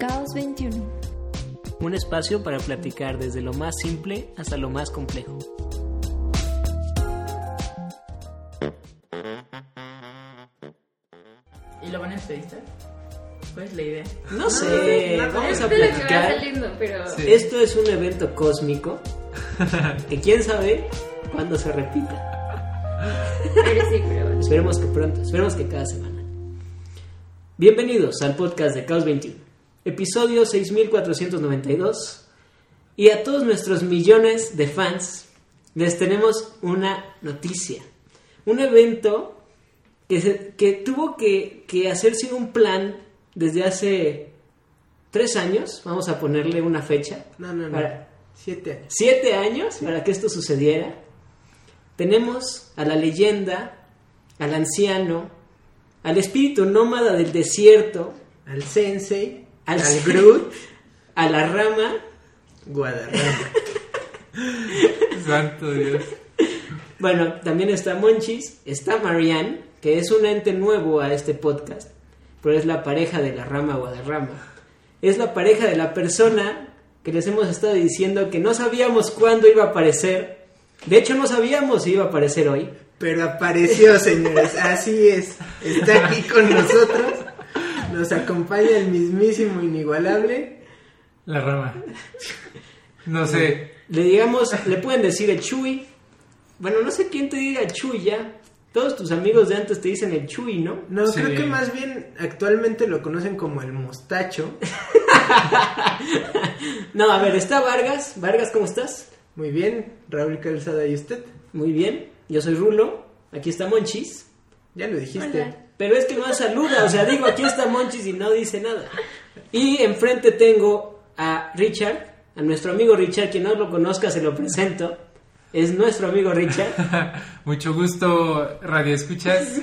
Caos 21. Un espacio para platicar desde lo más simple hasta lo más complejo. ¿Y lo van a entrevistar? ¿Cuál es la idea? No sé, vamos a de lo que va platicar. saliendo, pero... Esto es un evento cósmico que quién sabe cuándo se repita. Pero sí, pero bueno. Esperemos que pronto, esperemos que cada semana. Bienvenidos al podcast de Caos 21, episodio 6492. Y a todos nuestros millones de fans les tenemos una noticia. Un evento que, se- que tuvo que, que hacerse un plan desde hace tres años. Vamos a ponerle una fecha. No, no, no. Para- Siete años. siete años para que esto sucediera. Tenemos a la leyenda, al anciano, al espíritu nómada del desierto, Al Sensei, al, al, Groot, a la rama, Guadarrama. Santo Dios. bueno, también está Monchis, está Marianne, que es un ente nuevo a este podcast, pero es la pareja de la rama Guadarrama. Es la pareja de la persona que les hemos estado diciendo que no sabíamos cuándo iba a aparecer. De hecho, no sabíamos si iba a aparecer hoy. Pero apareció, señores. Así es. Está aquí con nosotros. Nos acompaña el mismísimo inigualable. La rama. No sé. Le digamos, le pueden decir el Chuy. Bueno, no sé quién te diga Chuy ya. Todos tus amigos de antes te dicen el Chuy, ¿no? No, Sí. creo que más bien actualmente lo conocen como el mostacho. No, a ver, está Vargas. Vargas, ¿cómo estás? Muy bien, Raúl Calzada y usted. Muy bien. Yo soy Rulo. Aquí está Monchis. Ya lo dijiste. Hola. Pero es que no saluda. O sea, digo, aquí está Monchis y no dice nada. Y enfrente tengo a Richard. A nuestro amigo Richard. Quien no lo conozca, se lo presento. Es nuestro amigo Richard. Mucho gusto, Radio Escuchas.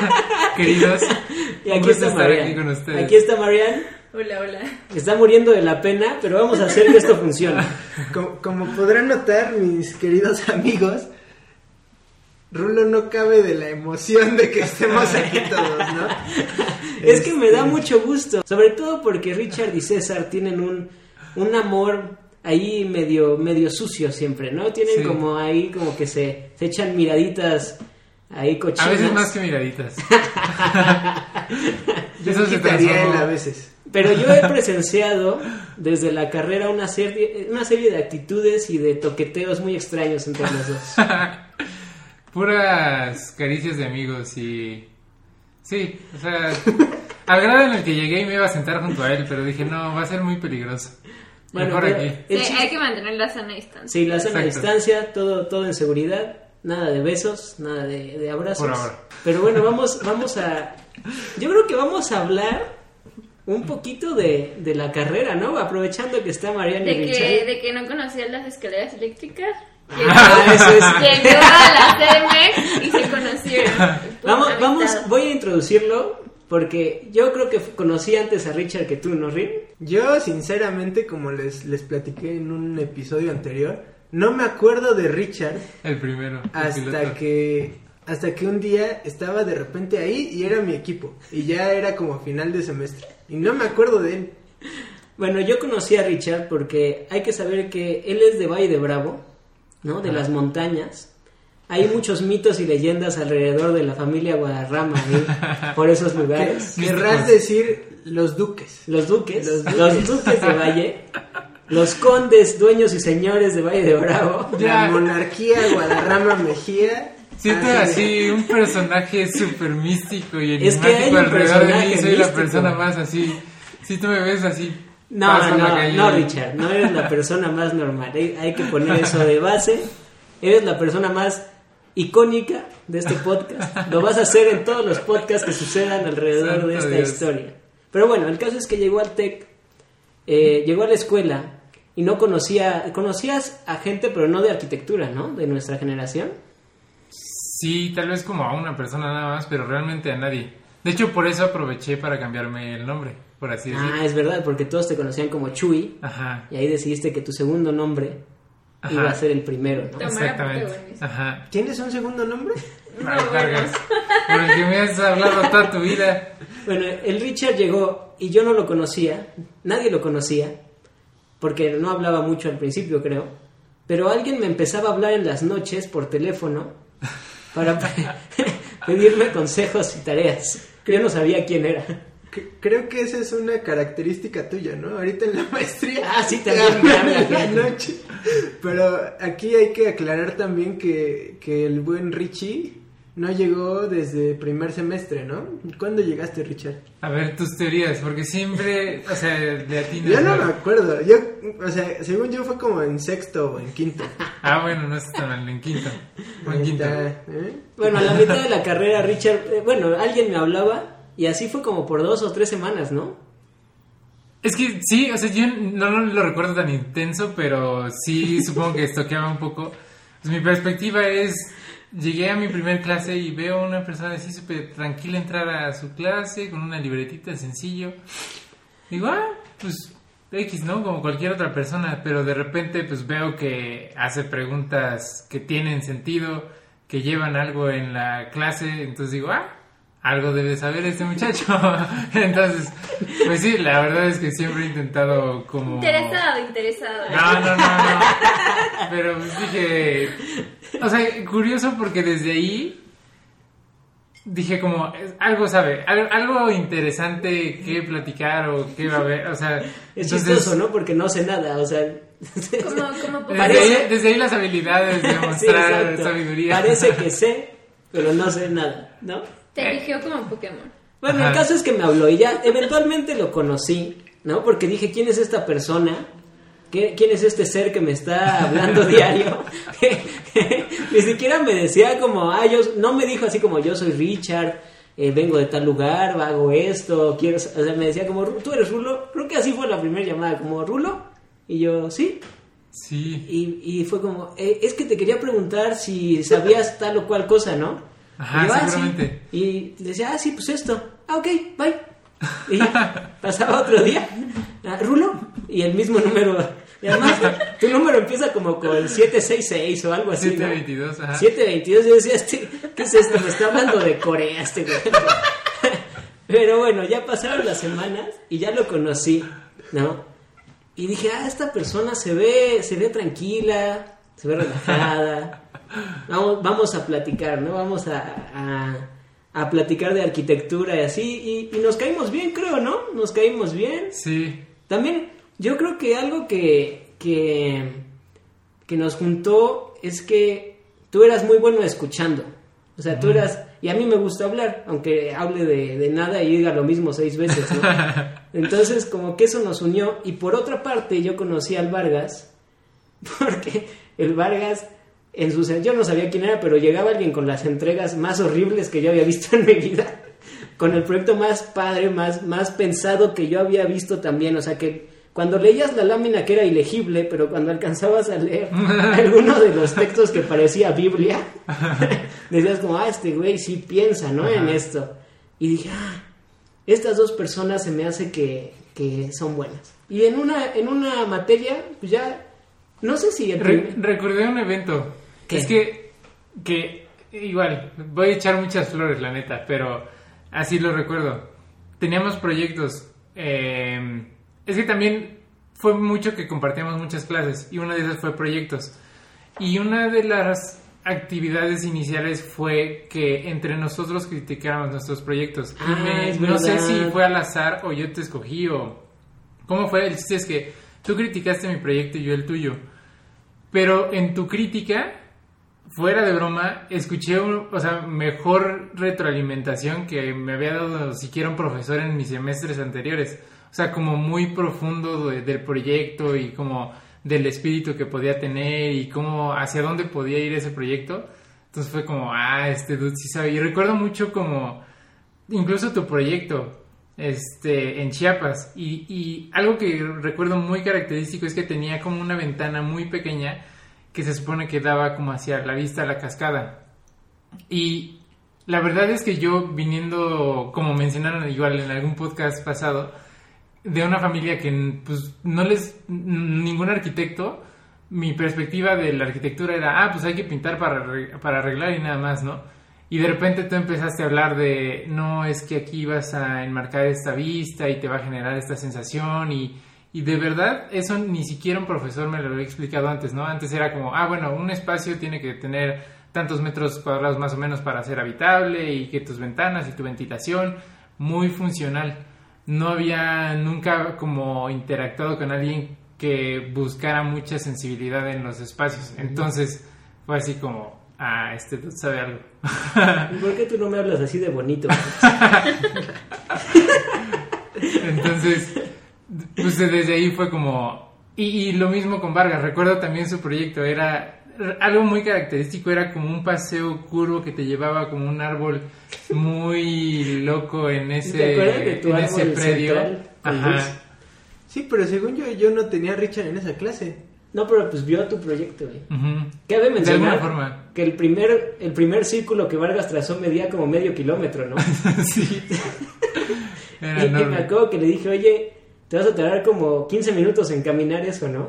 Queridos. Y aquí gusto está estar aquí con Marianne. ustedes. Aquí está Marianne. Hola, hola. Está muriendo de la pena, pero vamos a hacer que esto funcione. Como, como podrán notar, mis queridos amigos, Rulo no cabe de la emoción de que estemos aquí todos, ¿no? Es que me da Este, mucho gusto, sobre todo porque Richard y César tienen un, un amor ahí medio, medio sucio siempre, ¿no? Tienen Sí. como ahí como que se, se echan miraditas ahí A cochinas. veces más que miraditas. Yo Eso se él a veces. Pero yo he presenciado desde la carrera una serie, una serie de actitudes y de toqueteos muy extraños entre los dos. Puras caricias de amigos y... Sí, o sea... Al grado en el que llegué y me iba a sentar junto a él, pero dije, no, va a ser muy peligroso. Bueno, Mejor aquí. Sí, hay que mantener la sana distancia. Sí, la sana Exacto. distancia, todo, todo en seguridad, nada de besos, nada de, de abrazos. Por ahora. Pero bueno, vamos, vamos a. Yo creo que vamos a hablar un poquito de, de la carrera, ¿no? Aprovechando que está Mariana De que, de que no conocía las escaleras eléctricas. Ah, eso es. Llegó a la CDMX y se conocieron. Vamos, Amistad. vamos, voy a introducirlo porque yo creo que conocí antes a Richard que tú, ¿no, Rin? Yo, sinceramente, como les, les platiqué en un episodio anterior, no me acuerdo de Richard El primero. el hasta piloto. que hasta que un día estaba de repente ahí y era mi equipo y ya era como final de semestre y no me acuerdo de él. Bueno, yo conocí a Richard porque hay que saber que él es de Valle de Bravo, ¿no? De las montañas. Hay muchos mitos y leyendas alrededor de la familia Guadarrama por esos lugares. Que- Querrás decir los duques. Los duques, Los los duques. de Valle, los condes, dueños y señores de Valle de Bravo. Ya. La monarquía Guadarrama Mejía. Siento Así así un personaje súper místico y Es que hay enigmático un alrededor de mí. Soy la persona más así. Si tú me ves así. No, no, no, Richard, no eres la persona más normal. Hay, hay que poner eso de base. Eres la persona más icónica de este podcast. Lo vas a hacer en todos los podcasts que sucedan alrededor Santo de esta Dios. historia. Pero bueno, el caso es que llegó al TEC, eh, llegó a la escuela y no conocía, conocías a gente, pero no de arquitectura, ¿no? De nuestra generación. Sí, tal vez como a una persona nada más, pero realmente a nadie. De hecho, por eso aproveché para cambiarme el nombre, por así decirlo. Ah, es verdad, porque todos te conocían como Chuy Ajá. y ahí decidiste que tu segundo nombre Ajá. iba a ser el primero, ¿no? Exactamente. Ajá. ¿Tienes un segundo nombre? Ay, por el que me has hablado toda tu vida. Bueno, el Richard llegó y yo no lo conocía, nadie lo conocía, porque no hablaba mucho al principio, creo. Pero alguien me empezaba a hablar en las noches por teléfono para pe- pedirme consejos y tareas. Yo no sabía quién era. Creo que esa es una característica tuya, ¿no? Ahorita en la maestría. Ah, sí, también me habla en la gente. noche. Pero aquí hay que aclarar también que, que el buen Richie no llegó desde primer semestre, ¿no? ¿Cuándo llegaste, Richard? A ver tus teorías, porque siempre, o sea, de a ti Yo no me acuerdo. Yo, o sea, según yo fue como en sexto o en quinto. Ah, bueno, no está mal, en quinto. Fue en quinto. ¿eh? Bueno, a la mitad de la carrera, Richard, eh, bueno, alguien me hablaba y así fue como por dos o tres semanas, ¿no? Es que sí, o sea, yo no, no lo recuerdo tan intenso, pero sí supongo que estoqueaba un poco. Pues mi perspectiva es, llegué a mi primer clase y veo a una persona así súper tranquila entrar a su clase con una libretita sencillo. Digo, ah, pues X, ¿no? Como cualquier otra persona, pero de repente pues veo que hace preguntas que tienen sentido, que llevan algo en la clase, entonces digo, ah, algo debe saber este muchacho. entonces, pues sí, la verdad es que siempre he intentado como... Interesado, interesado. No, no, no, no. Pero pues dije, o sea, curioso porque desde ahí dije como, algo sabe, al- algo interesante que platicar o que va a haber, o sea, Es entonces, chistoso, ¿no? Porque no sé nada, o sea... Como, como Desde ahí, desde ahí las habilidades de mostrar sabiduría. Parece que sé, pero no sé nada, ¿no? Te eligió como Pokémon. Bueno, el caso es que me habló y ya eventualmente lo conocí, ¿no? Porque dije, ¿quién es esta persona? ¿Qué- ¿Quién es este ser que me está hablando diario? Ni siquiera me decía como, ah, yo, no me dijo así como, yo soy Richard, eh, vengo de tal lugar, hago esto, quiero, o sea, me decía como, tú eres Rulo, creo que así fue la primera llamada, como, Rulo, y yo, sí, Sí. y, y fue como, eh, es que te quería preguntar si sabías tal o cual cosa, ¿no? Ajá, Y yo, "Ah, sí". seguramente. Y decía, ah, sí, pues esto. Ah, ok, bye. Y ya, pasaba otro día. Rulo. Y el mismo número. Y además, tu número empieza como con 766 o algo así. ¿no? 722, ajá. 722. Yo decía, este, ¿qué es esto? Me está hablando de Corea este güey. Pero bueno, ya pasaron las semanas y ya lo conocí, ¿no? Y dije, ah, esta persona se ve, se ve tranquila, se ve relajada. Vamos, vamos a platicar, ¿no? Vamos a, a, a platicar de arquitectura y así. Y, y nos caímos bien, creo, ¿no? Nos caímos bien. Sí. También, yo creo que algo que, que, que nos juntó es que tú eras muy bueno escuchando. O sea, tú eras... Y a mí me gusta hablar, aunque hable de, de nada y diga lo mismo seis veces, ¿no? Entonces, como que eso nos unió. Y por otra parte, yo conocí al Vargas, porque el Vargas, en sus... Yo no sabía quién era, pero llegaba alguien con las entregas más horribles que yo había visto en mi vida. Con el proyecto más padre, más, más pensado que yo había visto también. O sea, que cuando leías la lámina que era ilegible, pero cuando alcanzabas a leer alguno de los textos que parecía Biblia, decías como, ah, este güey sí piensa, ¿no? En esto. Y dije, ah, estas dos personas se me hace que, que son buenas. Y en una, en una materia, pues ya, no sé si Re- recordé un evento. ¿Qué? Es que, que igual, voy a echar muchas flores, la neta, pero así lo recuerdo. Teníamos proyectos. eh, es que también fue mucho que compartíamos muchas clases y una de esas fue proyectos. Y una de las actividades iniciales fue que entre nosotros criticáramos nuestros proyectos. Ah, me- no sé si fue al azar o yo te escogí o... ¿Cómo fue? El chiste es que tú criticaste mi proyecto y yo el tuyo. Pero en tu crítica, fuera de broma, escuché un, o sea, mejor retroalimentación que me había dado siquiera un profesor en mis semestres anteriores. O sea, como muy profundo de- del proyecto y como del espíritu que podía tener y cómo hacia dónde podía ir ese proyecto. Entonces fue como, ah, este dude sí sabe. Y recuerdo mucho como, incluso tu proyecto, este, en Chiapas. Y algo que recuerdo muy característico es que tenía como una ventana muy pequeña que se supone que daba como hacia la vista a la cascada. Y la verdad es que yo viniendo, como mencionaron igual en algún podcast pasado, de una familia que pues no les, ningún arquitecto, mi perspectiva de la arquitectura era, ah, pues hay que pintar para, para arreglar y nada más, ¿no? Y de repente tú empezaste a hablar de, no, es que aquí vas a enmarcar esta vista y te va a generar esta sensación y, y de verdad eso ni siquiera un profesor me lo había explicado antes, ¿no? Antes era como, ah, bueno, un espacio tiene que tener tantos metros cuadrados más o menos para ser habitable y que tus ventanas y tu ventilación, muy funcional. No había nunca como interactuado con alguien que buscara mucha sensibilidad en los espacios. Entonces fue así como, ah, este sabe algo. ¿Y por qué tú no me hablas así de bonito? Entonces, pues desde ahí fue como... Y, y lo mismo con Vargas, recuerdo también su proyecto, era algo muy característico, era como un paseo curvo que te llevaba como un árbol muy loco en ese, ¿Te acuerdas de tu en árbol ese predio. central con luz? Ajá. Sí, pero según yo, yo no tenía a Richard en esa clase. No, pero pues vio tu proyecto, güey. Ujú. Cabe mencionar alguna forma. que el primer, el primer círculo que Vargas trazó medía como medio kilómetro, ¿no? sí. Era y, y me acuerdo que le dije, oye, te vas a tardar como 15 minutos en caminar eso, ¿no?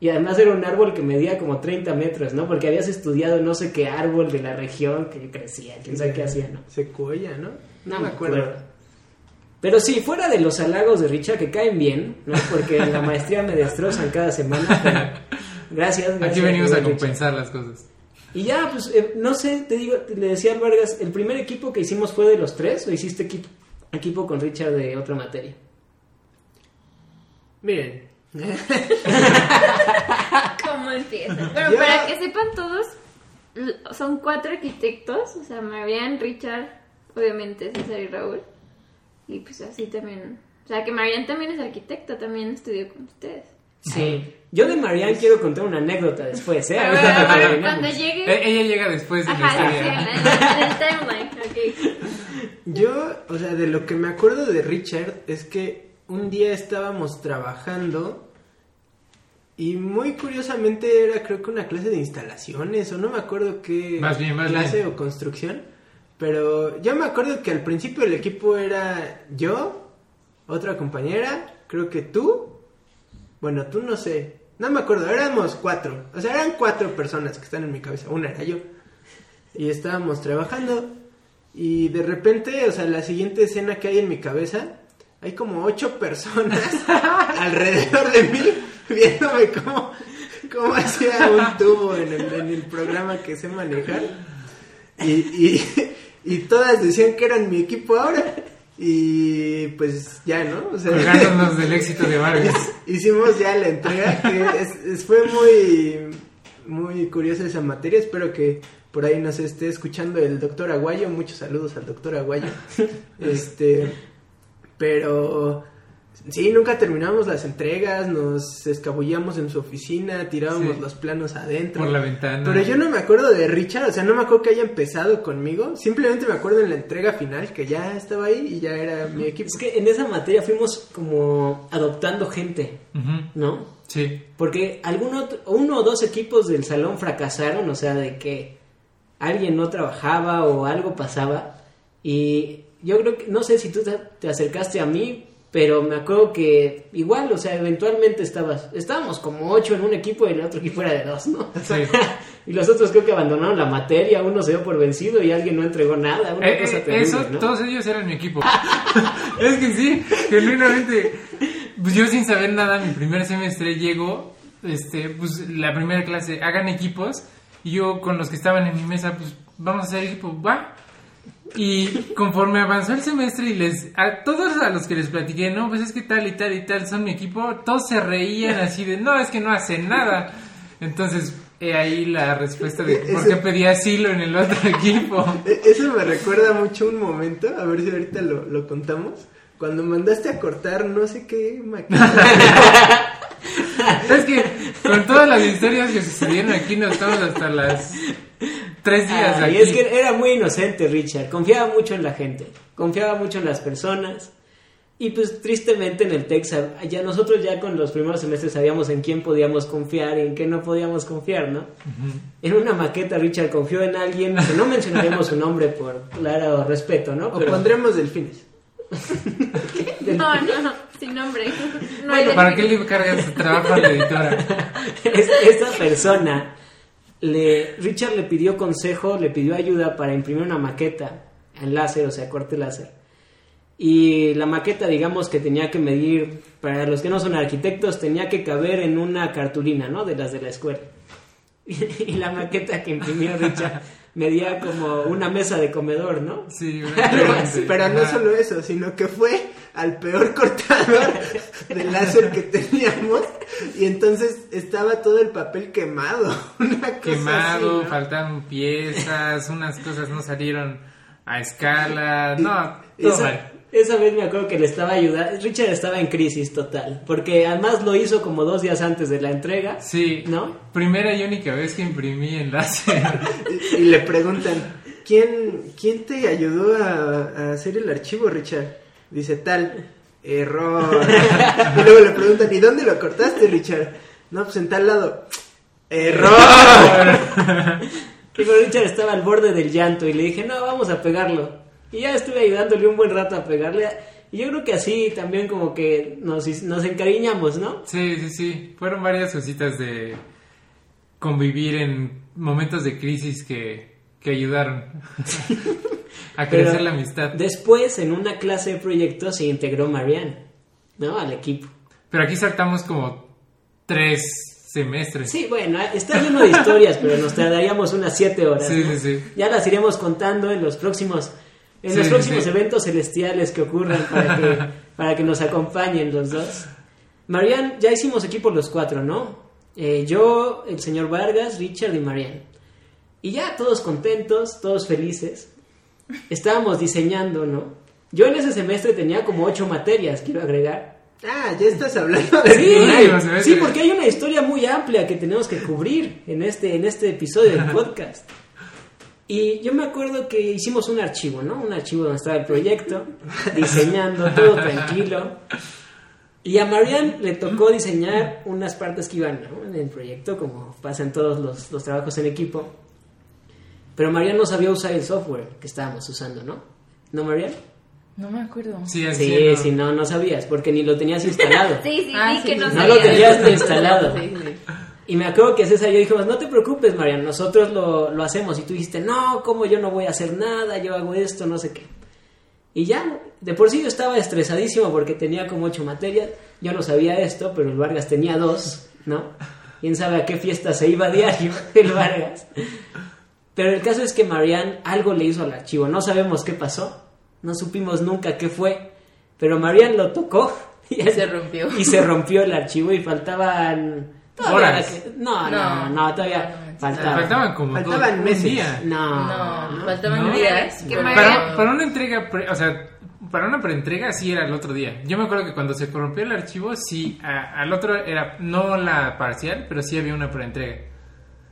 Y además era un árbol que medía como 30 metros, ¿no? Porque habías estudiado no sé qué árbol de la región que crecía, quién sabe qué hacía, ¿no? Secuoya, ¿no? No me acuerdo. Pero sí, fuera de los halagos de Richard, que caen bien, ¿no? Porque en la maestría me destrozan cada semana. pero Gracias, gracias. Aquí venimos a Richard. compensar las cosas. Y ya, pues, eh, no sé, te digo, le decía al Vargas, ¿el primer equipo que hicimos fue de los tres o hiciste equipo, equipo con Richard de otra materia? Miren, ¿Cómo empieza? Bueno, para que sepan todos, son cuatro arquitectos, o sea, Marian, Richard, obviamente César y Raúl. Y pues así también. O sea, que Marian también es arquitecta, también estudió con ustedes. Sí. Yo de Marianne quiero contar una anécdota después, ¿eh? Pero cuando llegue... Eh, ella llega después de la Ajá, sí, sí, historia. en, el- en el timeline, ok. yo, o sea, de lo que me acuerdo de Richard es que un día estábamos trabajando y muy curiosamente era creo que una clase de instalaciones o no me acuerdo qué Más bien, más clase bien. o construcción. Pero yo me acuerdo que al principio el equipo era yo, otra compañera, creo que tú, bueno, tú no sé, no me acuerdo, éramos cuatro, o sea, eran cuatro personas que están en mi cabeza, una era yo. Y estábamos trabajando y de repente, o sea, la siguiente escena que hay en mi cabeza, hay como ocho personas alrededor de mí viéndome cómo, cómo hacía un tubo en el, en el programa que sé manejar. Y, y, y todas decían que eran mi equipo ahora. Y pues ya, ¿no? O sea, Colgándonos del éxito de Vargas. hicimos ya la entrega, que es- es- fue muy, muy curiosa esa materia. Espero que por ahí nos esté escuchando el doctor Aguayo. Muchos saludos al doctor Aguayo. Este, pero sí, nunca terminamos las entregas, nos escabullíamos en su oficina, tirábamos Sí. los planos adentro. Por la ventana. Pero yo no me acuerdo de Richard, o sea, no me acuerdo que haya empezado conmigo. Simplemente me acuerdo en la entrega final que ya estaba ahí y ya era mi equipo. Es que en esa materia fuimos como adoptando gente. ¿no? Sí. Porque algún otro- uno o dos equipos del salón fracasaron, o sea, de que alguien no trabajaba o algo pasaba. Y yo creo que, no sé si tú te- te acercaste a mí, pero me acuerdo que igual, o sea, eventualmente estabas, estábamos como ocho en un equipo y el otro equipo era de dos, ¿no? Sí. y los otros creo que abandonaron la materia, uno se dio por vencido y alguien no entregó nada, una Eh, cosa eh, terrible, eso, ¿no? todos ellos eran mi equipo. es que sí, genuinamente. Pues yo sin saber nada, mi primer semestre llego, este, pues la primera clase, hagan equipos, y yo con los que estaban en mi mesa, pues vamos a hacer equipo, va. Y conforme avanzó el semestre y les, a todos a los que les platiqué, no, pues es que tal y tal y tal son mi equipo, todos se reían así de, no, es que no hacen nada. Entonces, he ahí la respuesta de por qué pedí asilo en el otro equipo. E- Eso me recuerda mucho un momento, a ver si ahorita lo, lo contamos. Cuando mandaste a cortar no sé qué maquinaria. Es que con todas las historias que sucedieron aquí nos estamos hasta las tres días Ah, aquí. y es que era muy inocente Richard, confiaba mucho en la gente, confiaba mucho en las personas. Y pues tristemente en el Texas, ya nosotros ya con los primeros semestres sabíamos en quién podíamos confiar y en qué no podíamos confiar, ¿no? En una maqueta Richard confió en alguien, que no mencionaremos su nombre por claro respeto, ¿no? O Pero pondremos delfines. No, no, no, sin nombre. No hay Bueno, ¿para qué le cargas trabajo a la editora? es- esta persona Richard le pidió consejo, le pidió ayuda para imprimir una maqueta en láser, o sea, corte láser. Y la maqueta, digamos que tenía que medir, para los que no son arquitectos, tenía que caber en una cartulina, ¿no? De las de la escuela. Y, la maqueta que imprimió Richard medía como una mesa de comedor, ¿no? Sí. Pero no solo eso, sino que fue al peor cortador de láser que teníamos y entonces estaba todo el papel quemado. Una cosa quemado, así, ¿no? faltaban piezas, unas cosas no salieron a escala, no, todo mal. Esa vez me acuerdo que le estaba ayudando. Richard estaba en crisis total. Porque además lo hizo como dos días antes de la entrega. Sí, ¿No? primera y única vez que imprimí en láser. Y, y le preguntan, ¿quién, quién te ayudó a, a hacer el archivo, Richard? Dice tal, error. y luego le preguntan, ¿y dónde lo cortaste, Richard? No, pues en tal lado. Error. Y Richard estaba al borde del llanto y le dije, no, vamos a pegarlo. Y ya estuve ayudándole un buen rato a pegarle. Y yo creo que así también como que nos, nos encariñamos, ¿no? Sí, sí, sí. Fueron varias cositas de convivir en momentos de crisis que, que ayudaron a crecer Pero la amistad. Después, en una clase de proyectos, se integró Marianne, ¿no? Al equipo. Pero aquí saltamos como tres semestres. Sí, bueno, está lleno de historias, pero nos tardaríamos unas siete horas. Sí, ¿no? sí, sí. Ya las iremos contando en los próximos, en Sí, los próximos sí. eventos celestiales que ocurran para que, para que nos acompañen los dos. Marianne, ya hicimos equipo los cuatro, ¿no? Eh, yo, el señor Vargas, Richard y Marianne. Y ya todos contentos, todos felices. Estábamos diseñando, ¿no? Yo en ese semestre tenía como ocho materias, quiero agregar. Ah, ya estás hablando de Sí, sí, porque hay una historia muy amplia que tenemos que cubrir en este, en este episodio del podcast. Y yo me acuerdo que hicimos un archivo, ¿no? Un archivo donde estaba el proyecto, diseñando, todo tranquilo. Y a Marianne le tocó diseñar unas partes que iban ¿no? en el proyecto, como pasa en todos los, los trabajos en equipo. Pero Marianne no sabía usar el software que estábamos usando, ¿no? ¿No, Marianne? No me acuerdo. Sí, así Sí, no. sí, no, no sabías, porque ni lo tenías instalado. Sí, sí, Ah, sí, que sí, no. No sabía. lo tenías ni instalado. Sí, sí. Y me acuerdo que César y yo dijimos, no te preocupes, Marian, nosotros lo, lo hacemos. Y tú dijiste, no, ¿cómo yo no voy a hacer nada? Yo hago esto, no sé qué. Y ya, de por sí yo estaba estresadísimo porque tenía como ocho materias. Yo no sabía esto, pero el Vargas tenía dos, ¿no? Quién sabe a qué fiesta se iba a diario el Vargas. Pero el caso es que Marianne algo le hizo al archivo. No sabemos qué pasó. No supimos nunca qué fue. Pero Marianne lo tocó. Y Se rompió. Y se rompió el archivo y faltaban... todavía Horas. que- No, no, No. no, todavía No, no, faltaba. Faltaban como Faltaban dos- un meses. día. No, No, faltaban ¿No? días. Pero- Para, para una entrega, pre- o sea, para una preentrega sí era el otro día. Yo me acuerdo que cuando se corrompió el archivo, sí, a- al otro era no la parcial, pero sí había una preentrega.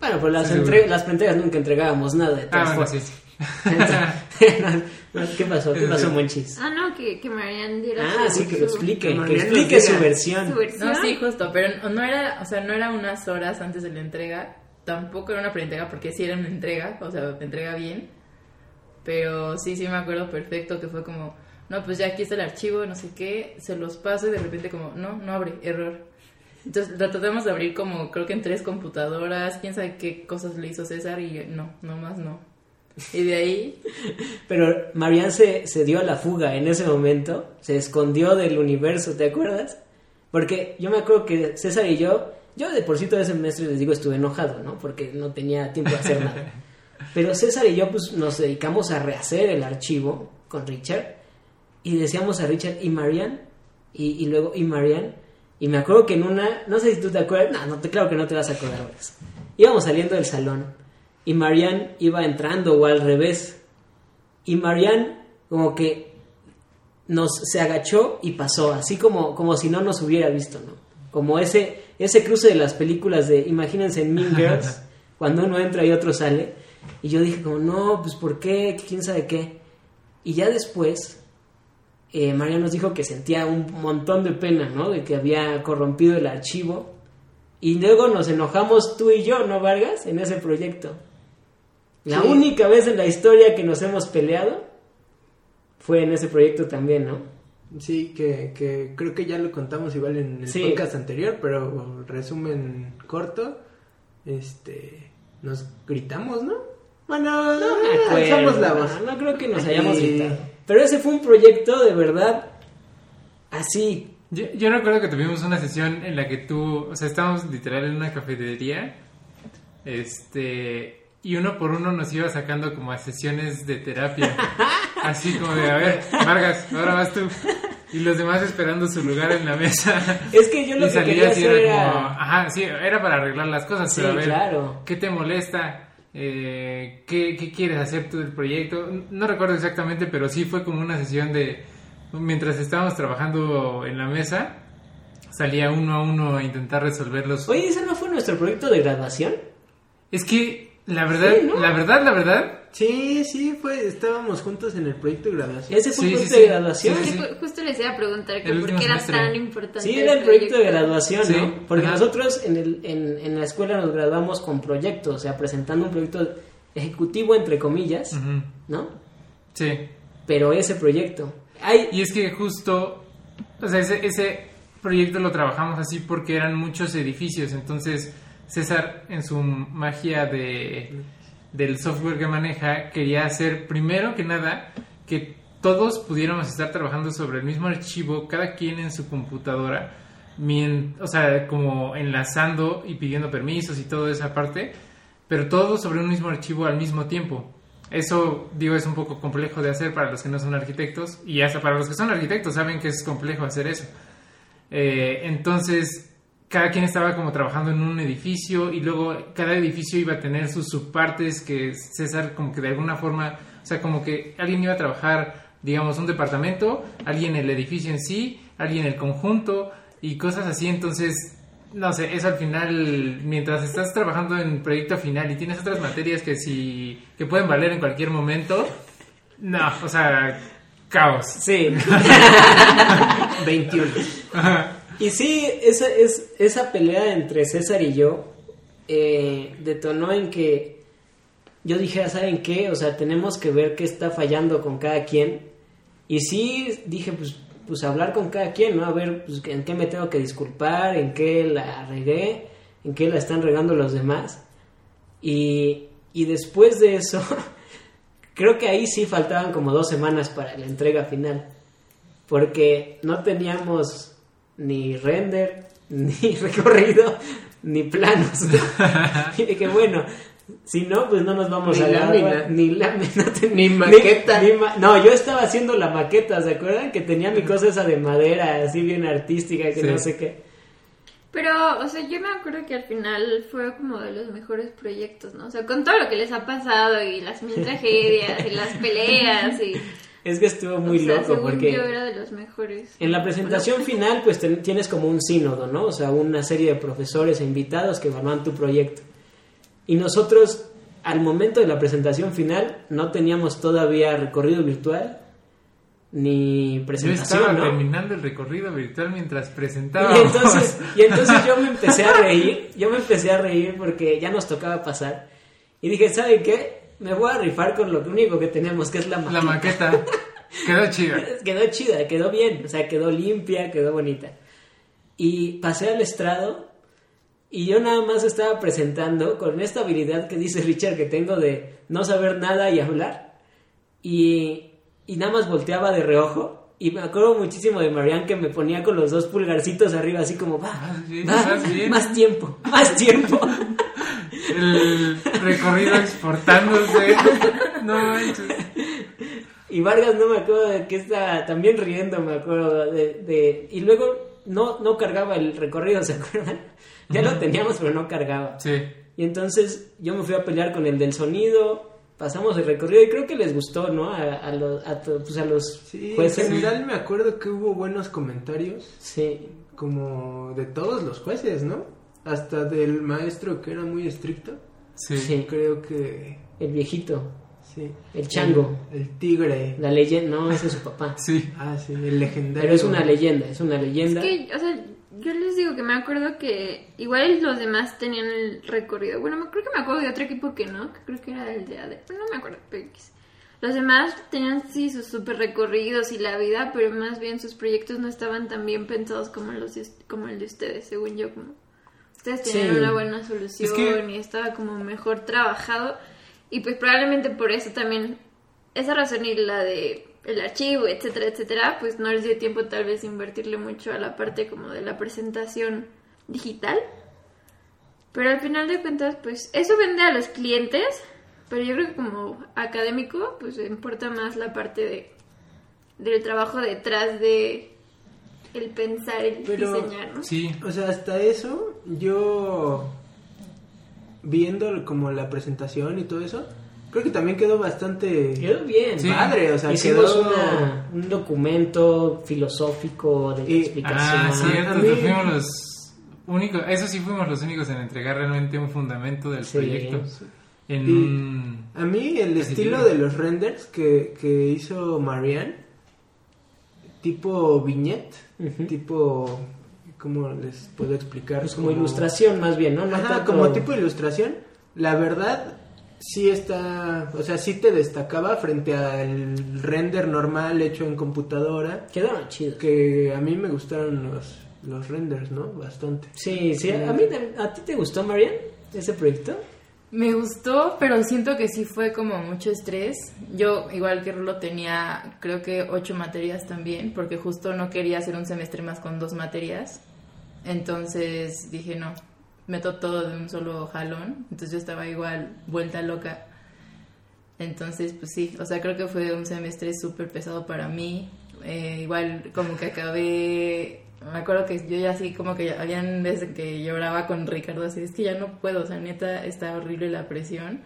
Bueno, pues las, Sí, entre- las entregas nunca entregábamos nada de Ah, todas bueno, formas. sí. ¿Qué pasó? ¿Qué pasó, Monchis? Ah, no, que, que Marianne diera Ah, su- sí, que lo su- explique, que explique su versión. No, sí, justo, pero no era, o sea, no era unas horas antes de la entrega, tampoco era una preentrega porque sí era una entrega, o sea, entrega bien, pero sí, sí me acuerdo perfecto que fue como, no, pues ya aquí está el archivo, no sé qué, se los paso y de repente como, no, no abre, error. Entonces lo tratamos de abrir como, creo que en tres computadoras, quién sabe qué cosas le hizo César y no, nomás no. Y de ahí, Pero Marianne se, se dio a la fuga en ese momento, se escondió del universo, ¿te acuerdas? Porque yo me acuerdo que César y yo, yo de por sí todo ese semestre les digo estuve enojado, ¿no? Porque no tenía tiempo de hacer nada. Pero César y yo pues nos dedicamos a rehacer el archivo con Richard y decíamos a Richard y Marianne y, y luego y Marianne y me acuerdo que en una, no sé si tú te acuerdas, no, no te, claro que no te vas a acordar. Íbamos saliendo del salón y Marianne iba entrando o al revés y Marianne como que nos se agachó y pasó, así como, como si no nos hubiera visto, ¿no? Como ese, ese cruce de las películas de, imagínense en Mean Girls, cuando uno entra y otro sale. Y yo dije como, no, pues ¿por qué? ¿Quién sabe qué? Y ya después, eh, María nos dijo que sentía un montón de pena, ¿no? De que había corrompido el archivo. Y luego nos enojamos tú y yo, ¿no, Vargas? En ese proyecto. La Sí. única vez en la historia que nos hemos peleado fue en ese proyecto también, ¿no? Sí, que, que creo que ya lo contamos igual en el Sí. podcast anterior, pero resumen corto. Este, nos gritamos, ¿no? Bueno, No acuerdo, alzamos la voz. No, no creo que nos hayamos gritado. Pero ese fue un proyecto de verdad así. Yo, yo recuerdo que tuvimos una sesión en la que tú, o sea, estábamos literal en una cafetería, este, y uno por uno nos iba sacando como a sesiones de terapia, así como de, a ver, Vargas, ahora vas tú, y los demás esperando su lugar en la mesa. Es que yo lo y que quería así, hacer era era... como, ajá, sí, era para arreglar las cosas, Sí, pero a ver, claro. ¿qué te molesta? Eh, ¿qué, qué quieres hacer tú del proyecto? No recuerdo exactamente, pero sí fue como una sesión de, mientras estábamos trabajando en la mesa, salía uno a uno a intentar resolverlos. Oye, ¿ese no fue nuestro proyecto de graduación? Es que, la verdad, Sí, ¿no? la verdad, la verdad, Sí, sí, fue, estábamos juntos en el proyecto de graduación. Ese fue Sí, el proyecto sí. de graduación. Justo les iba a preguntar que El por qué era semestre. tan importante. Sí, era el proyecto de graduación, Sí, ¿no? Porque ajá. nosotros en, el, en, en la escuela nos graduamos con proyectos, o sea, presentando un proyecto ejecutivo, entre comillas, ¿no? sí. Pero ese proyecto. Hay, Y es que justo, o sea, ese, ese proyecto lo trabajamos así porque eran muchos edificios, entonces César en su magia de, del software que maneja quería hacer primero que nada que todos pudiéramos estar trabajando sobre el mismo archivo, cada quien en su computadora, o sea, como enlazando y pidiendo permisos y toda esa parte, pero todo sobre un mismo archivo al mismo tiempo. Eso, digo, es un poco complejo de hacer para los que no son arquitectos y hasta para los que son arquitectos saben que es complejo hacer eso. Eh, entonces, cada quien estaba como trabajando en un edificio y luego cada edificio iba a tener sus subpartes que César como que de alguna forma, o sea, como que alguien iba a trabajar, digamos, un departamento, alguien el edificio en sí, alguien el conjunto y cosas así. Entonces, no sé, eso al final, mientras estás trabajando en proyecto final y tienes otras materias que si que pueden valer en cualquier momento, no, o sea, caos. sí. 21. Y sí, esa, es, esa pelea entre César y yo eh, detonó en que yo dije, ¿saben qué? O sea, tenemos que ver qué está fallando con cada quien. Y sí, dije, pues, pues hablar con cada quien, ¿no? A ver, pues, en qué me tengo que disculpar, en qué la regué, en qué la están regando los demás. Y, y después de eso, creo que ahí sí faltaban como dos semanas para la entrega final. Porque no teníamos ni render, ni recorrido, ni planos. y dije, bueno, si no, pues no nos vamos Ni a la lámina. Ni lámina. Ni maqueta. ni ma- no, yo estaba haciendo la maqueta, ¿se acuerdan? Que tenía mi cosa esa de madera, así bien artística, que Sí. no sé qué. Pero, o sea, yo me acuerdo que al final fue como de los mejores proyectos, ¿no? O sea, con todo lo que les ha pasado y las mil tragedias y las peleas y... Es que estuvo muy o sea, loco según porque... yo era de los mejores. En la presentación final, pues ten- tienes como un sínodo, ¿no? O sea, una serie de profesores e invitados que evalúan tu proyecto. Y nosotros, al momento de la presentación final, no teníamos todavía recorrido virtual ni Yo presentación, estaba ¿no? terminando el recorrido virtual mientras Y presentaba. entonces, y entonces yo me empecé a reír, yo me empecé a reír porque ya nos tocaba pasar. Y dije, ¿saben qué? Me voy a rifar con lo único que tenemos, que es la maqueta. la maqueta quedó chida. Quedó chida, quedó bien, o sea, quedó limpia, quedó bonita. Y pasé al estrado y yo nada más estaba presentando con esta habilidad que dice Richard que tengo de no saber nada y hablar. Y, y nada más volteaba de reojo. Y me acuerdo muchísimo de Marianne que me ponía con los dos pulgarcitos arriba, así como, va, bien". más tiempo, más tiempo. El recorrido exportándose. No manches. Y Vargas no me acuerdo de que estaba también riendo, me acuerdo de, de- y luego no no cargaba el recorrido, ¿se acuerdan? Ya lo teníamos, pero no cargaba. Sí. Y entonces yo me fui a pelear con el del sonido, pasamos el recorrido y creo que les gustó, ¿no? A, a los a, to- pues a los Sí, en jueces. general me acuerdo que hubo buenos comentarios, Sí. como de todos los jueces, ¿no? Hasta del maestro que era muy estricto. Sí. Sí. Creo que El viejito, sí. el chango, El, el tigre. la leyenda, no, ese es su papá. Sí. Ah, sí, el legendario. Pero es una leyenda, es una Es leyenda. que, o sea, yo les digo que me acuerdo que igual los demás tenían el recorrido. Bueno, me- creo que me acuerdo de otro equipo que no, que creo que era el de AD. No me acuerdo, pero X. Los demás tenían sí sus super recorridos y la vida, pero más bien sus proyectos no estaban tan bien pensados como los como el de ustedes, según yo. Como... ustedes tenían Sí. una buena solución Es que- y estaba como mejor trabajado. Y pues probablemente por eso también, esa razón y la de el archivo, etcétera, etcétera, pues no les dio tiempo tal vez invertirle mucho a la parte como de la presentación digital. Pero al final de cuentas, pues eso vende a los clientes, pero yo creo que como académico, pues importa más la parte de del trabajo detrás de el pensar, el Pero- diseñar, ¿no? Sí, O sea, hasta eso, yo viendo como la presentación y todo eso, creo que también quedó bastante Quedó bien. Sí. padre, o sea, Hicimos quedó... una- un documento filosófico de Y- explicación. Ah, cierto, mí- fuimos los únicos, eso sí fuimos los únicos en entregar realmente un fundamento del Sí. proyecto. En Y- un... A mí el estilo de los renders que, que hizo Marianne, tipo viñette, Ujú. tipo... ¿Cómo les puedo explicar? Pues como ilustración más bien, ¿no? No Ajá, tanto- como tipo ilustración. La verdad, sí está... O sea, sí te destacaba frente al render normal hecho en computadora. Quedaron chidos. Que a mí me gustaron los, los renders, ¿no? Bastante. Sí, sí. A, mí, ¿A ti te gustó, Marian, ese proyecto? Me gustó, pero siento que sí fue como mucho estrés. Yo, igual que Rulo, tenía creo que ocho materias también, porque justo no quería hacer un semestre más con dos materias. Entonces dije, no, meto todo de un solo jalón. Entonces yo estaba igual vuelta loca. Entonces, pues sí, o sea, creo que fue un semestre súper pesado para mí. Eh, igual como que acabé, me acuerdo que yo ya así como que habían veces que lloraba con Ricardo, así es que ya no puedo, o sea, neta está horrible la presión.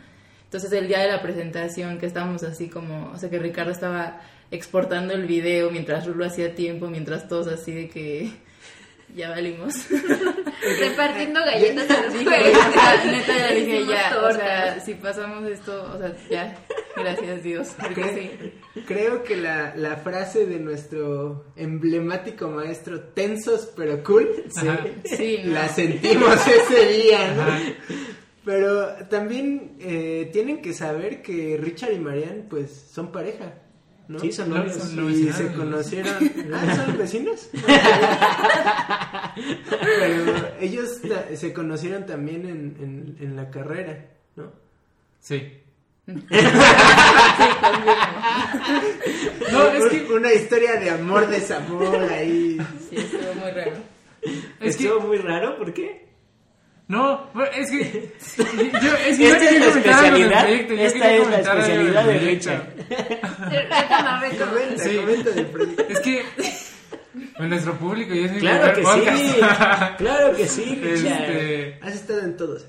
Entonces el día de la presentación que estábamos así como, o sea, que Ricardo estaba exportando el video mientras Rulo hacía tiempo, mientras todos así de que ya valimos. Repartiendo galletas a los neta, neta, ya dije ya, o tortas. sea, si pasamos esto, o sea, ya, gracias Dios, porque sí. Creo que la, la frase de nuestro emblemático maestro, tensos pero cool. Sí, no. la sentimos ese día, ¿no? Ajá. Pero también eh, tienen que saber que Richard y Marianne, pues, son pareja, ¿no? Sí, son No, novios. son Y se conocieron. Ah, ¿son vecinos? Pero ellos se conocieron también en, en, en la carrera, ¿no? Sí. No, es que... Una historia de amor, desamor ahí. Sí, estuvo muy raro. Es que... Estuvo muy raro, ¿por qué? No, bueno, es que... Yo, es que yo Esta es quería la especialidad. proyecto, yo Esta es la especialidad de. Richard. Comenta, Sí. comenta del proyecto. Es que... pues, nuestro público y es mi Claro primer que sí. podcast. Claro que sí, Richard. Este... Has estado en todos. ¿eh?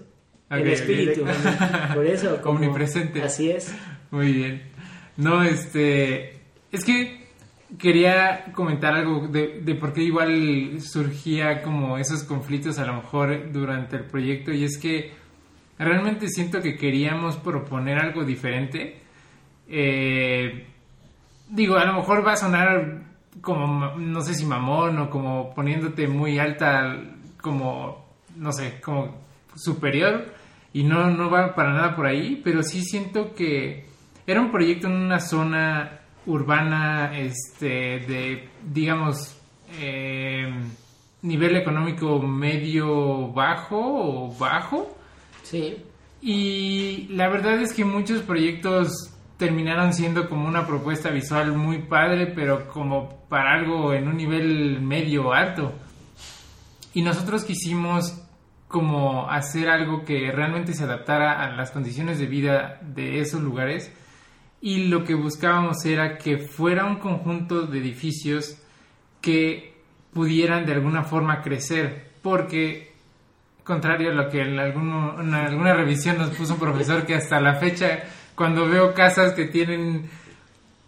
El ok, espíritu. ok. Por eso. como- Omnipresente. Así es. Muy bien. No, este. Es que quería comentar algo de, por qué igual surgía como esos conflictos a lo mejor durante el proyecto. Y es que realmente siento que queríamos proponer algo diferente. Eh, digo, a lo mejor va a sonar como, no sé si mamón o como poniéndote muy alta, como, no sé, como superior. Y no, no va para nada por ahí, pero sí siento que era un proyecto en una zona urbana, este, de, digamos, eh, nivel económico medio bajo o bajo. Sí. Y la verdad es que muchos proyectos terminaron siendo como una propuesta visual muy padre, pero como para algo en un nivel medio alto. Y nosotros quisimos como hacer algo que realmente se adaptara a las condiciones de vida de esos lugares. Y lo que buscábamos era que fuera un conjunto de edificios que pudieran de alguna forma crecer, porque contrario a lo que en, alguno- en alguna revisión nos puso un profesor que hasta la fecha cuando veo casas que tienen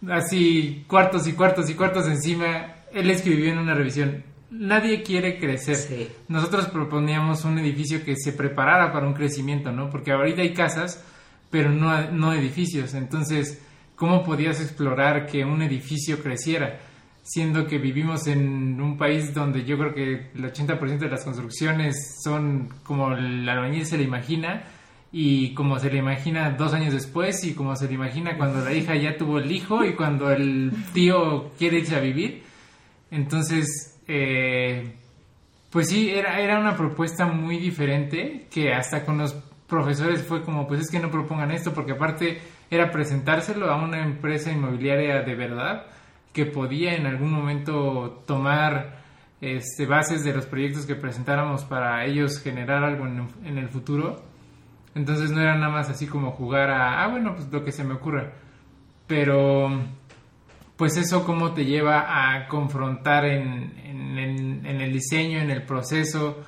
así cuartos y cuartos y cuartos encima, él escribió en una revisión, nadie quiere crecer. Sí. Nosotros proponíamos un edificio que se preparara para un crecimiento, ¿no? Porque ahorita hay casas, pero no, no edificios. Entonces, ¿cómo podías explorar que un edificio creciera? Siendo que vivimos en un país donde yo creo que el 80% de las construcciones son como el albañil se le imagina y como se le imagina dos años después y como se le imagina cuando la hija ya tuvo el hijo y cuando el tío quiere irse a vivir. Entonces, eh, Pues sí, era, era una propuesta muy diferente que hasta con los profesores fue como, pues es que no propongan esto, porque aparte era presentárselo a una empresa inmobiliaria de verdad que podía en algún momento tomar este, bases de los proyectos que presentáramos para ellos generar algo en, el futuro. Entonces no era nada más así como jugar a, ah, bueno, pues lo que se me ocurra. Pero, pues eso cómo te lleva a confrontar en, en- en el diseño, en el proceso,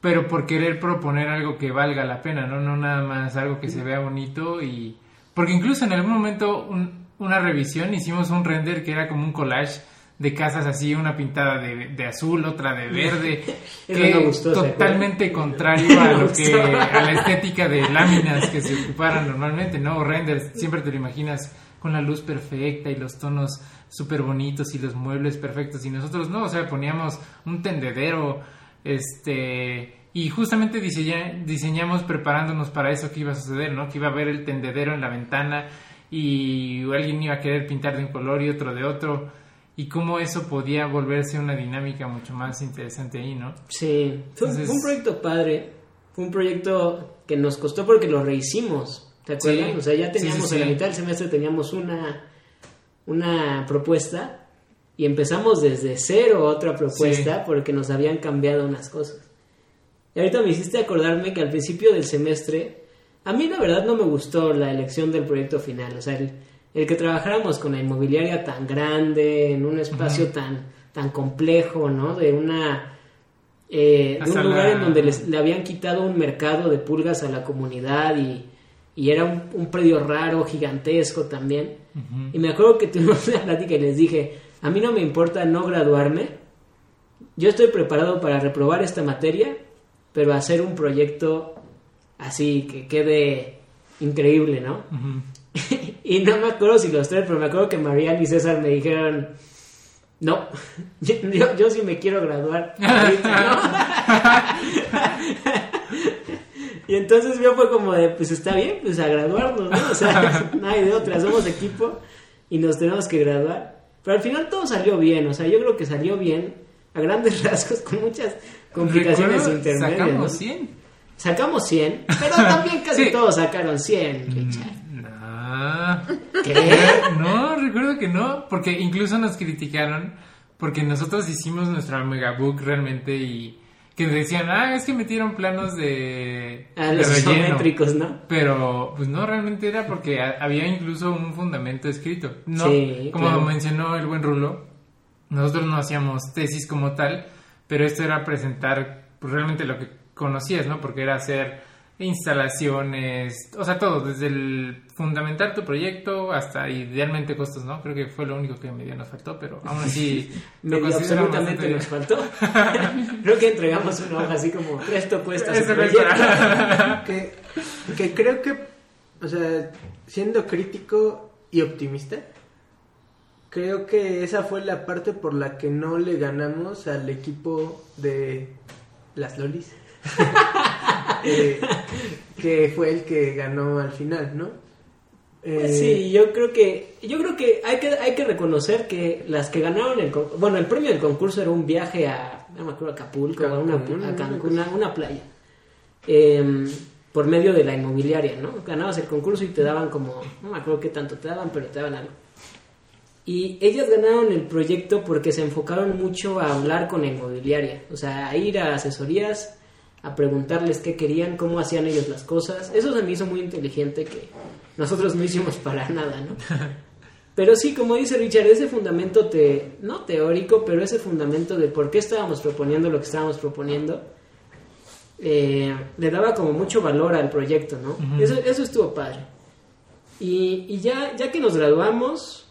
pero por querer proponer algo que valga la pena, ¿no? No nada más algo que se vea bonito y... Porque incluso en algún momento un- una revisión hicimos un render que era como un collage de casas así, una pintada de, de azul, otra de verde, que totalmente contrario a lo que a la estética de láminas que se ocuparan normalmente, ¿no? O renders, siempre te lo imaginas con la luz perfecta y los tonos súper bonitos y los muebles perfectos y nosotros no, o sea, poníamos un tendedero, este, y justamente diseña- diseñamos preparándonos para eso que iba a suceder, ¿no? Que iba a haber el tendedero en la ventana y alguien iba a querer pintar de un color y otro de otro y cómo eso podía volverse una dinámica mucho más interesante ahí, ¿no? Sí, fue, Entonces- fue un proyecto padre. Fue un proyecto que nos costó porque lo rehicimos. ¿Te acuerdan? Sí. O sea, ya Sí, teníamos sí, en la sí. mitad del semestre teníamos una, una propuesta y empezamos desde cero otra propuesta porque nos habían cambiado unas cosas. Y ahorita me hiciste acordarme que al principio del semestre, a mí la verdad no me gustó la elección del proyecto final. O sea, el, el que trabajáramos con la inmobiliaria tan grande, en un espacio tan, tan complejo, ¿no? De una... eh, de un lugar la- en donde les, le habían quitado un mercado de pulgas a la comunidad y, y era un, un predio raro, gigantesco también. Y me acuerdo que tuvimos una plática y les dije, a mí no me importa no graduarme, yo estoy preparado para reprobar esta materia, pero hacer un proyecto así que quede increíble, ¿no? Y no me acuerdo si los tres, pero me acuerdo que Mariana y César me dijeron, no, yo, yo- yo sí me quiero graduar. ahorita, ¿no?". y entonces yo fue como de, pues está bien, pues a graduarnos, ¿no? O sea, no hay de otra, somos equipo y nos tenemos que graduar. Pero al final todo salió bien, o sea, yo creo que salió bien a grandes rasgos con muchas complicaciones Recuerdo, intermedias. ¿no? Sacamos 100. Sacamos 100, pero también casi Sí. todos sacaron 100, Richard. No. ¿Qué? No, recuerdo que no, porque incluso nos criticaron porque nosotros hicimos nuestra megabook realmente y que decían, ah, es que metieron planos de, Ah, de los relleno. isométricos, ¿no? Pero, pues no, realmente era porque ha- había incluso un fundamento escrito. No, Sí, como claro. mencionó el buen Rulo, nosotros no hacíamos tesis como tal, pero esto era presentar pues, realmente lo que conocías, ¿no? Porque era hacer instalaciones, o sea, todo, desde el fundamentar tu proyecto hasta idealmente costos, ¿no? Creo que fue lo único que medio nos faltó, pero aún así lo absolutamente nos faltó. Creo que entregamos una hoja así como, esto cuesta su que, que creo que, o sea, siendo crítico y optimista, creo que esa fue la parte por la que no le ganamos al equipo de las Lolis. Eh, que fue el que ganó al final, ¿no? Eh, Pues sí, yo creo que yo creo que hay que hay que reconocer que las que ganaron el bueno el premio del concurso era un viaje a no me acuerdo a Acapulco una Cancún, a una Cancún, una, una playa Em, por medio de la inmobiliaria, ¿no? Ganabas el concurso y te daban como no me acuerdo qué tanto te daban pero te daban algo y ellas ganaron el proyecto porque se enfocaron mucho a hablar con la inmobiliaria, o sea, a ir a asesorías, a preguntarles qué querían, cómo hacían ellos las cosas. Eso se me hizo muy inteligente que nosotros no hicimos para nada, ¿no? Pero sí, como dice Richard, ese fundamento te, no teórico, pero ese fundamento de por qué estábamos proponiendo lo que estábamos proponiendo, eh, le daba como mucho valor al proyecto, ¿no? Ujú. eso, eso estuvo padre. Y, y ya, ya que nos graduamos,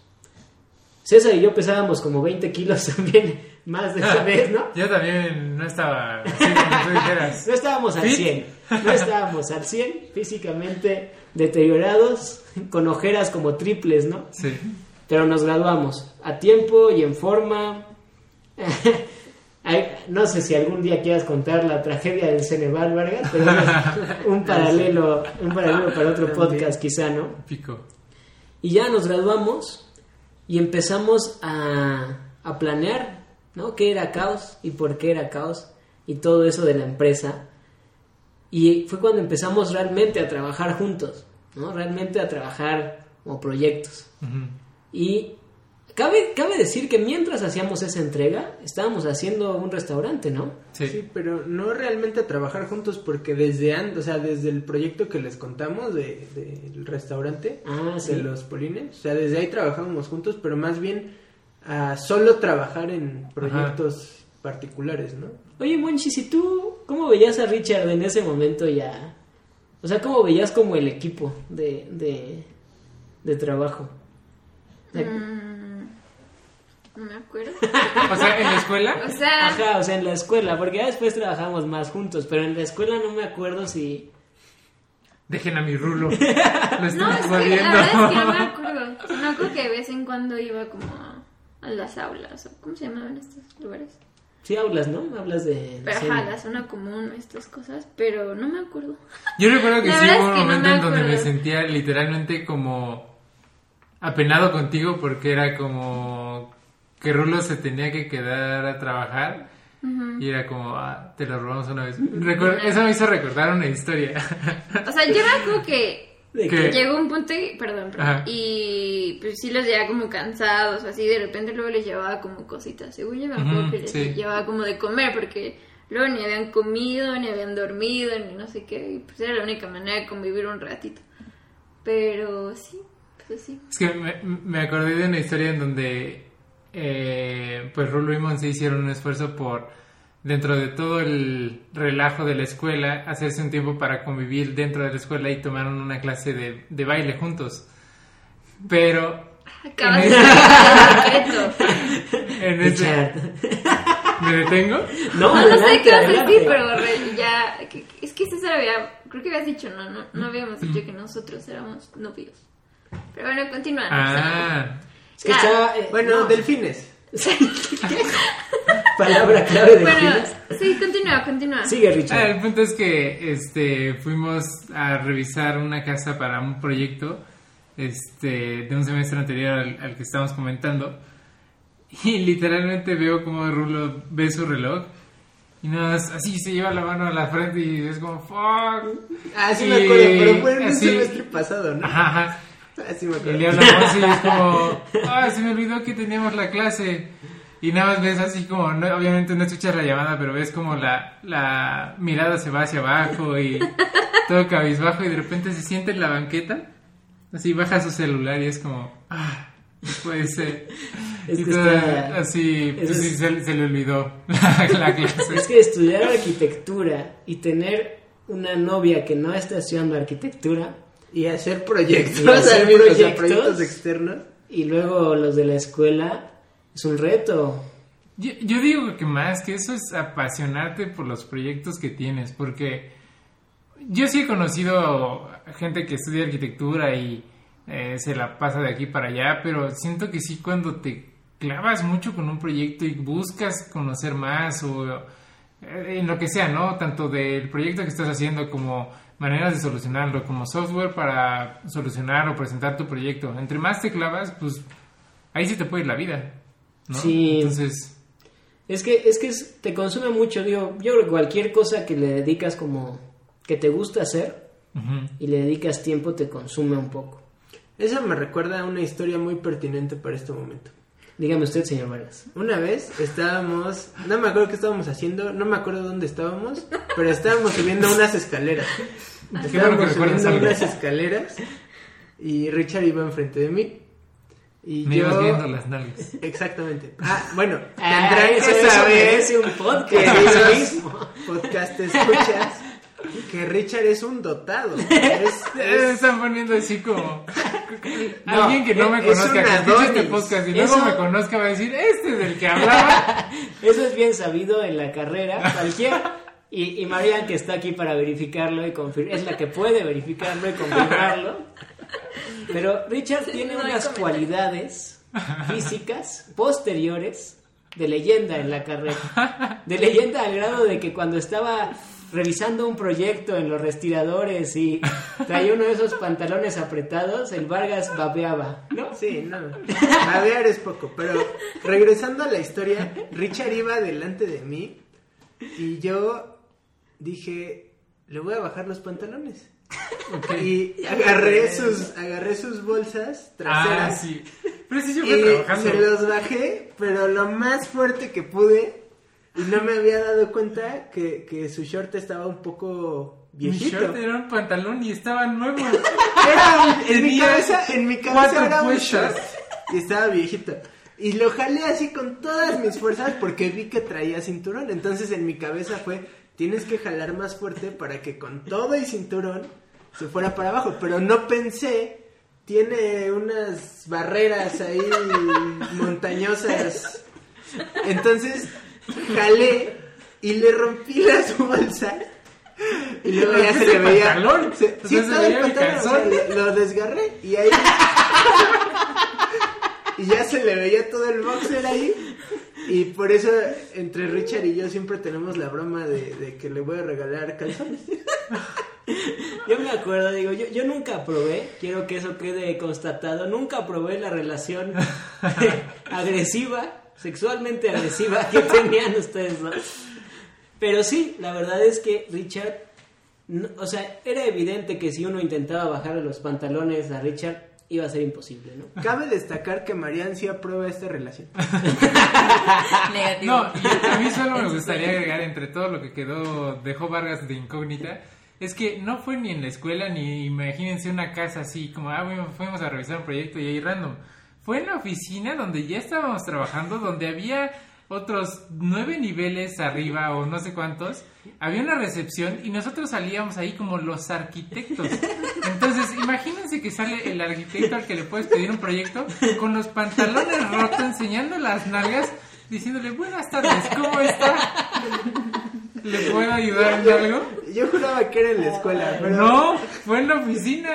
César y yo pesábamos como 20 kilos también más de esta vez, ¿no? Yo también no estaba así como tú dijeras. No estábamos al ¿Fit? 100, no estábamos al 100, físicamente deteriorados, con ojeras como triples, ¿no? Sí. Pero nos graduamos a tiempo y en forma. No sé si algún día quieras contar la tragedia del Ceneval Vargas, pero es un paralelo, un paralelo para otro podcast quizá, ¿no? Pico. Y ya nos graduamos y empezamos a, a planear ¿no? ¿Qué era caos y por qué era caos? Y todo eso de la empresa. Y fue cuando empezamos realmente a trabajar juntos, ¿no? Realmente a trabajar como proyectos. Ujú. Y cabe, cabe decir que mientras hacíamos esa entrega, estábamos haciendo un restaurante, ¿no? Sí. Sí, pero no realmente a trabajar juntos porque desde antes, o sea, desde el proyecto que les contamos de- del restaurante, Ah, sí. de los polines, o sea, desde ahí trabajábamos juntos, pero más bien a solo trabajar en proyectos particulares, ¿no? Oye, Monchis, ¿y tú cómo veías a Richard en ese momento ya? O sea, ¿cómo veías como el equipo de, de, de trabajo? Mm, no me acuerdo. O sea, en la escuela. O sea, Ajá, o sea, en la escuela, porque ya después trabajamos más juntos, pero en la escuela no me acuerdo si... Dejen a mi rulo. Lo no, estamos es que jodiendo. la verdad es que no me acuerdo. O sea, me acuerdo que de vez en cuando iba como a las aulas, o ¿cómo se llamaban estos lugares? Sí hablas, ¿no? Hablas de... Pero ajá, la zona común, estas cosas, pero no me acuerdo. Yo recuerdo que La sí hubo un no momento me en donde me sentía literalmente como apenado contigo porque era como que Rulo se tenía que quedar a trabajar y era como, ah, te lo robamos una vez. Recuer- Eso me hizo recordar una historia. O sea, yo me acuerdo que Llegó un punto y, perdón, perdón, y pues sí los llevaba como cansados así, de repente luego les llevaba como cositas, según yo me acuerdo Ujú, que les sí. llevaba como de comer porque luego ni habían comido, ni habían dormido, ni no sé qué, y pues era la única manera de convivir un ratito. Pero sí, pues sí. Es que me, me acordé de una historia en donde eh, pues Rulo y Monse hicieron un esfuerzo por dentro de todo el relajo de la escuela hacerse un tiempo para convivir dentro de la escuela y tomaron una clase de, de baile juntos. Pero Acabas En secreto. en ese... Richard. ¿Me detengo? No, No, no sé qué vas a decir, pero re- ya. que- Es que César había. Creo que habías dicho, no, no, no habíamos dicho que nosotros éramos novios. Pero bueno, continúa. Ah, Es que está... eh, Bueno, no. delfines. Palabra clave de Bueno, sí, continúa, continúa. Sigue, Ah, Richard. el punto es que este fuimos a revisar una casa para un proyecto este de un semestre anterior al, al que estamos comentando y literalmente veo como Rulo ve su reloj y nada más así se lleva la mano a la frente y es como fuck Ah, sí Y me acuerdo, pero fue en un así- semestre pasado, ¿no? Ajá. Ah, sí me Y le hablamos y es como, ah, se me olvidó que teníamos la clase. Y nada más ves así como, no, obviamente no escuchas la llamada, pero ves como la, la mirada se va hacia abajo y todo cabizbajo y de repente se siente en la banqueta. Así baja su celular y es como, ah, puede ser. Es y que todo está- así, pues es- se, se le olvidó la, la clase. Es que estudiar arquitectura y tener una novia que no está estudiando arquitectura Y hacer proyectos, Y hacer o sea, proyectos. proyectos externos. y luego los de la escuela es un reto. Yo, yo digo que más que eso es apasionarte por los proyectos que tienes, porque yo sí he conocido gente que estudia arquitectura y eh, se la pasa de aquí para allá, pero siento que sí cuando te clavas mucho con un proyecto y buscas conocer más o eh, en lo que sea, ¿no? Tanto del proyecto que estás haciendo como maneras de solucionarlo, como software para solucionar o presentar tu proyecto. Entre más te clavas, pues ahí sí te puede ir la vida, ¿no? Sí. Entonces... Es que, es que te consume mucho, digo, yo creo que cualquier cosa que le dedicas como que te gusta hacer y le dedicas tiempo te consume un poco. Eso me recuerda a una historia muy pertinente para este momento. Dígame usted, señor Vargas. Una vez estábamos, no me acuerdo qué estábamos haciendo, no me acuerdo dónde estábamos, pero estábamos subiendo unas escaleras. Que Estábamos subiendo algo. unas escaleras y Richard iba enfrente de mí. Y Me yo... ibas viendo las nalgas. Exactamente. Ah, bueno, Ah, tendrán eso- que saber merece un podcast. podcast escuchas, que Richard es un dotado. Es, Eh, es- Están poniendo así como. Alguien que no me es conozca, un que escuche este Adonis. podcast y luego Eso- me conozca, va a decir: Este es el que hablaba. Eso es bien sabido en la carrera, cualquiera. Y, y Marian, que está aquí para verificarlo y confirmar, es la que puede verificarlo y confirmarlo. Pero Richard tiene no unas cualidades físicas posteriores de leyenda en la carrera. De leyenda al grado de que cuando estaba revisando un proyecto en los restiradores y traía uno de esos pantalones apretados, el Vargas babeaba, ¿no? Sí, no. Babear es poco, pero regresando a la historia, Richard iba delante de mí y yo dije, le voy a bajar los pantalones. Y agarré sus, agarré sus bolsas Ah, traseras sí. Pero sí fue y trabajando. se los bajé, pero lo más fuerte que pude y no me había dado cuenta que, que su short estaba un poco Mi viejito. short era un pantalón y estaba nuevo. Era un- en mi cabeza, en mi cabeza cuatro era un short y estaba viejito. Y lo jalé así con todas mis fuerzas porque vi que traía cinturón. Entonces en mi cabeza fue, tienes que jalar más fuerte para que con todo y cinturón se fuera para abajo. Pero no pensé, tiene unas barreras ahí montañosas. Entonces jalé y le rompí las bolsas. Y luego ya se ¿Rompiste le veía. pantalón? Se, O sí, el pantalón, o sea, calzón. le- lo desgarré y ahí. y ya se le veía todo el boxer ahí. Y por eso entre Richard y yo siempre tenemos la broma de, de que le voy a regalar calzones. Yo me acuerdo, digo, yo, yo nunca probé, quiero que eso quede constatado, nunca probé la relación agresiva, sexualmente agresiva que tenían ustedes dos. Pero sí, la verdad es que Richard, no- o sea, era evidente que si uno intentaba bajarle los pantalones a Richard, iba a ser imposible, ¿no? Cabe destacar que Marian sí aprueba esta relación. Negativo. No, y a mí solo me gustaría agregar entre todo lo que quedó, dejó Vargas de incógnita, es que no fue ni en la escuela ni imagínense una casa así como, ah, bueno, fuimos a revisar un proyecto y ahí random. Fue en la oficina donde ya estábamos trabajando, donde había otros nueve niveles arriba o no sé cuántos, había una recepción y nosotros salíamos ahí como los arquitectos. Entonces, imagínense que sale el arquitecto al que le puedes pedir un proyecto con los pantalones rotos, enseñando las nalgas, diciéndole, buenas tardes, ¿cómo está? ¿Le puedo ayudar en algo? Yo juraba que era en la escuela, pero. No, fue en la oficina.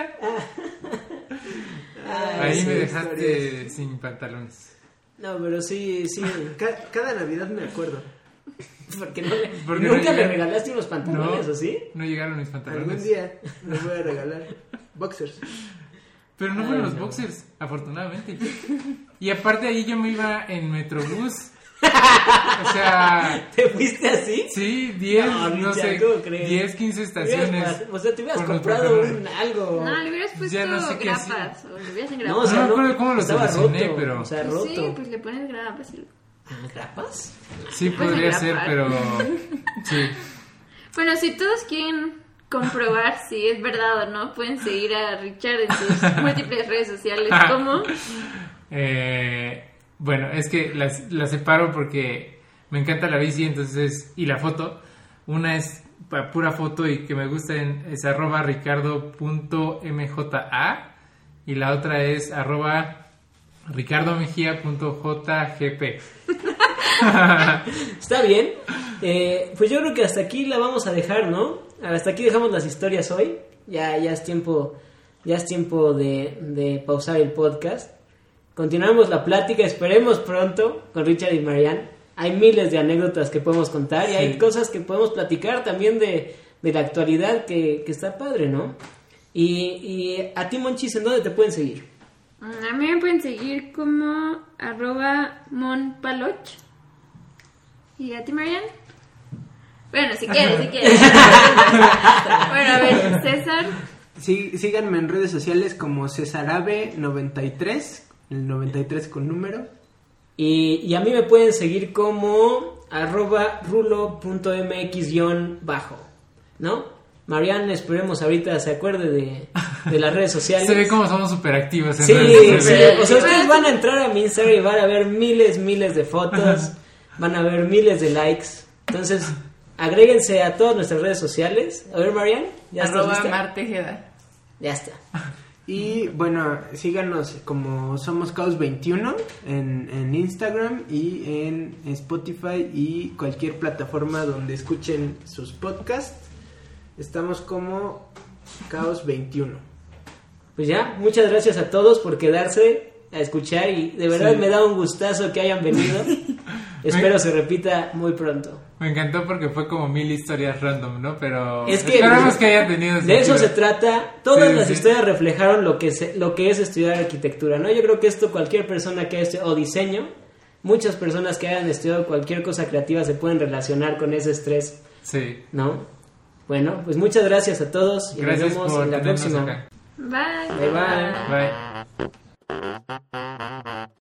Ahí sí, me dejaste historias. sin pantalones. No, pero sí, sí, Ca- cada Navidad me acuerdo. porque no le- Porque no nunca le llegan- regalaste unos pantalones, No. ¿o sí? No llegaron mis Algún pantalones. día les voy a regalar boxers. Pero no fueron los boxers, afortunadamente. Y aparte ahí yo me iba en Metrobús. O sea, ¿Te fuiste así? sí, 10, No, no, sé, ¿cómo crees? 10, 15 estaciones. O sea, te hubieras comprado un algo. No, le hubieras puesto Ya no sé grapas o le hubieras No, o engrapado. sea, No me no, acuerdo cómo lo estaba solucioné, roto, pero- O sea, Pues sí, roto. pues le pones grapas. y- Ah, ¿grapas? Sí, podría ser, pero sí. Bueno, si todos quieren comprobar si es verdad o no, pueden seguir a Richard en sus múltiples redes sociales. como Eh, bueno, es que las, las separo porque me encanta la bici, entonces, y la foto. Una es pura foto y que me gusta es arroba ricardo.mja y la otra es arroba ricardomejía.jgp. Está bien. Eh, pues yo creo que hasta aquí la vamos a dejar, ¿no? Hasta aquí dejamos las historias hoy. Ya, ya es tiempo, ya es tiempo de, de pausar el podcast. Continuamos la plática, esperemos pronto con Richard y Marianne. Hay miles de anécdotas que podemos contar y hay cosas que podemos platicar también de, de la actualidad que, que está padre, ¿no? Y, y a ti, Monchis, ¿en dónde te pueden seguir? A mí me pueden seguir como arroba monpaloch. ¿Y a ti, Marian? Bueno, si quieres, si quieres. bueno, a ver, César. Sí, síganme en redes sociales como Cesarabe93, el 93 con número. Y, y a mí me pueden seguir como arroba rulo.mx-bajo, ¿no? Marianne, esperemos ahorita se acuerde de, de las redes sociales. Se ve como somos súper activos en Sí, redes sí, o sea, ustedes van a entrar a mi Instagram y van a ver miles, miles de fotos, van a ver miles de likes. Entonces, agréguense a todas nuestras redes sociales. A ver, Marianne, ¿ya Arroba? Martejeda. Ya está. Y bueno, síganos como Somos Caos 21 en, en Instagram y en Spotify y cualquier plataforma donde escuchen sus podcasts. Estamos como Caos 21. Pues ya, muchas gracias a todos por quedarse a escuchar y de verdad Sí. me da un gustazo que hayan venido. Espero se repita muy pronto. Me encantó porque fue como mil historias random, ¿no? Pero Es que esperamos que haya tenido de eso se trata. Todas Sí, las sí. historias reflejaron lo que se- lo que es estudiar arquitectura, ¿no? Yo creo que esto cualquier persona que haya estudiado o diseño, muchas personas que hayan estudiado cualquier cosa creativa se pueden relacionar con ese estrés, Sí. ¿no? Bueno, pues muchas gracias a todos y Gracias nos vemos por en la próxima. acá. Bye. Bye bye. Bye.